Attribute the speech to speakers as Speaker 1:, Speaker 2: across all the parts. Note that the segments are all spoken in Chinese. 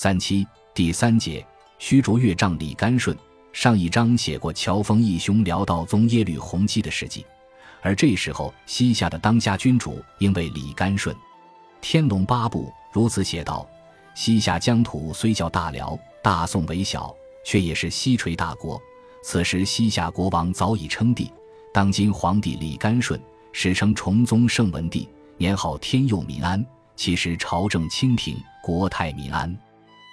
Speaker 1: 三七第三节，虚竹岳丈李干顺。上一章写过乔峰义兄辽道宗耶律洪基的事迹，而这时候西夏的当家君主应为李干顺。《天龙八部》如此写道：西夏疆土虽叫大辽，大宋为小，却也是西垂大国。此时西夏国王早已称帝，当今皇帝李干顺，史称崇宗圣文帝，年号天佑民安，其实朝政清平，国泰民安。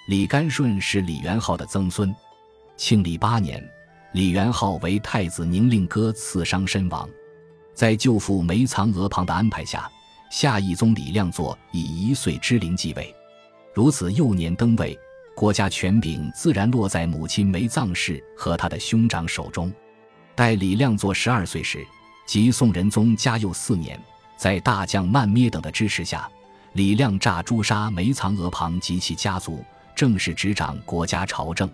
Speaker 1: 李干顺是李元昊的曾孙。庆历八年，李元昊为太子宁令哥刺伤身亡，在舅父梅藏额旁的安排下，夏懿宗李亮作以一岁之龄继位。如此幼年登位，国家权柄自然落在母亲梅藏氏和他的兄长手中。待李亮作十二岁时，即宋仁宗嘉佑四年，在大将曼咩等的支持下，李亮诈诛杀梅藏额旁及其家族。正式执掌国家朝政，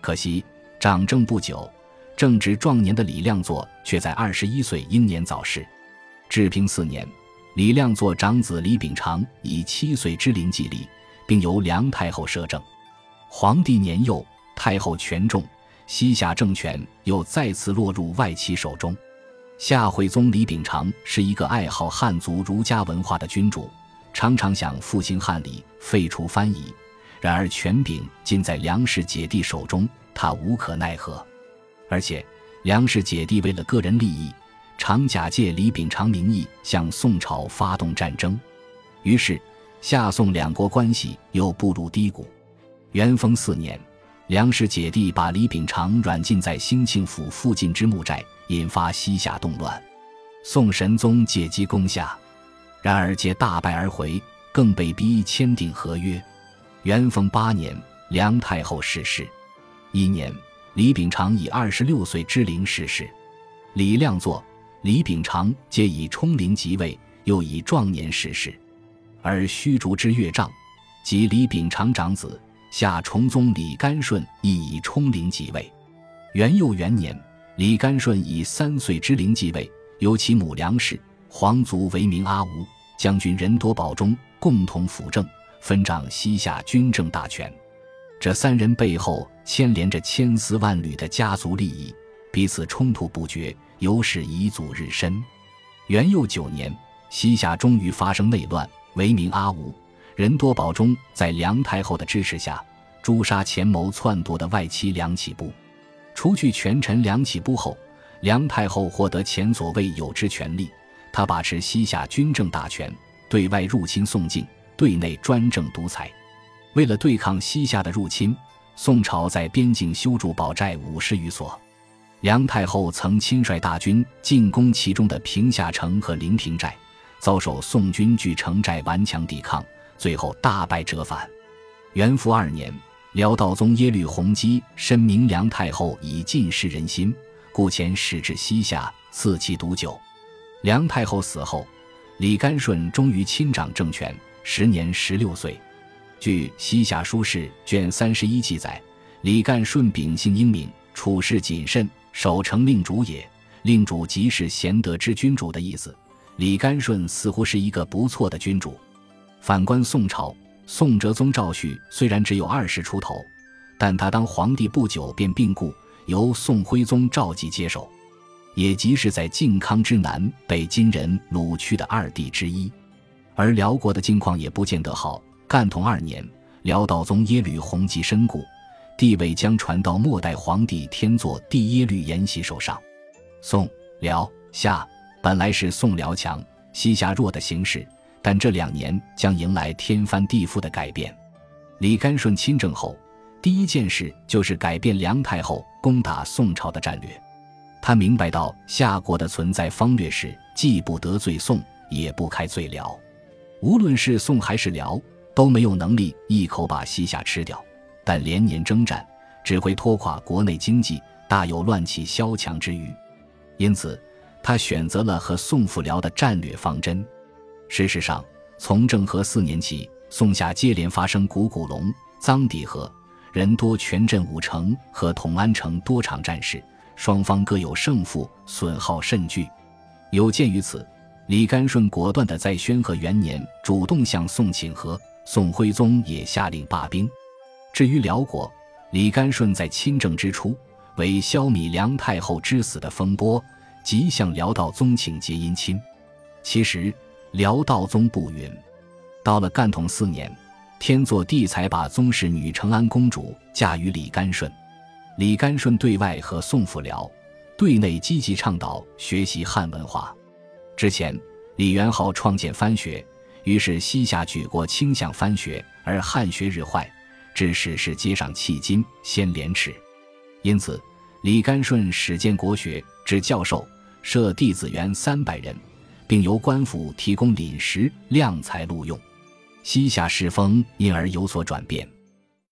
Speaker 1: 可惜掌政不久，正值壮年的李亮作却在二十一岁英年早逝。治平四年，李亮作长子李秉常以七岁之龄继立，并由梁太后摄政。皇帝年幼，太后权重，西夏政权又再次落入外戚手中。夏惠宗李秉常是一个爱好汉族儒家文化的君主，常常想复兴汉礼，废除藩夷。然而权柄尽在梁氏姐弟手中，他无可奈何。而且梁氏姐弟为了个人利益，常假借李秉常名义向宋朝发动战争，于是夏宋两国关系又步入低谷。元丰四年，梁氏姐弟把李秉常软禁在兴庆府附近之木寨，引发西夏动乱。宋神宗借机攻下，然而皆大败而回，更被逼签订合约。元丰八年，梁太后逝世。一年，李秉常以二十六岁之龄逝世。李亮作、李秉常皆以冲龄即位，又以壮年逝世。而虚竹之岳丈，即李秉常长子夏崇宗李干顺，亦以冲龄即位。元佑元年，李干顺以三岁之龄即位，由其母梁氏、皇族为名阿吴将军任多保中共同辅政。分掌西夏军政大权，这三人背后牵连着千丝万缕的家族利益，彼此冲突不绝，由是遗祖日深。元佑九年，西夏终于发生内乱，为名阿吴、仁多保中在梁太后的支持下，诛杀前谋篡夺的外戚梁启部。除去权臣梁启部后，梁太后获得前所未有之权力，她把持西夏军政大权，对外入侵宋境。对内专政独裁，为了对抗西夏的入侵，宋朝在边境修筑堡寨五十余所。梁太后曾亲率大军进攻其中的平夏城和临平寨，遭受宋军据城寨顽强抵抗，最后大败折返。元符二年，辽道宗耶律洪基深明梁太后已尽失人心，故遣使至西夏赐其毒酒。梁太后死后，李干顺终于亲掌政权。时年十六岁，据《西夏书事》卷三十一记载，李干顺秉性英明，处事谨慎，守成令主也。令主即是贤德之君主的意思。李干顺似乎是一个不错的君主。反观宋朝，宋哲宗赵煦虽然只有二十出头，但他当皇帝不久便病故，由宋徽宗赵佶接手，也即是在靖康之南被金人掳去的二帝之一。而辽国的境况也不见得好。干统二年，辽道宗耶律洪基身故，地位将传到末代皇帝天祚帝耶律延禧手上。宋、辽、夏本来是宋辽强、西夏弱的形势，但这两年将迎来天翻地覆的改变。李干顺亲政后，第一件事就是改变梁太后攻打宋朝的战略。他明白到夏国的存在方略是既不得罪宋，也不开罪辽。无论是宋还是辽，都没有能力一口把西夏吃掉，但连年征战只会拖垮国内经济，大有乱起萧墙之虞。因此，他选择了和宋复辽的战略方针。事实上，从政和四年起，宋夏接连发生古古龙、臧底和、人多全镇五城和统安城多场战事，双方各有胜负，损耗甚巨。有鉴于此。李干顺果断地在宣和元年主动向宋请和，宋徽宗也下令罢兵。至于辽国，李干顺在亲政之初，为消弭梁太后之死的风波，即向辽道宗请结姻亲。其实辽道宗不允。到了干统四年，天祚帝才把宗室女承安公主嫁于李干顺。李干顺对外和宋父辽，对内积极倡导学习汉文化。之前，李元昊创建藩学，于是西夏举国倾向藩学，而汉学日坏，致史事接上迄今，先廉耻。因此，李干顺始建国学，指教授，设弟子园三百人，并由官府提供廪食、量才录用。西夏世风因而有所转变。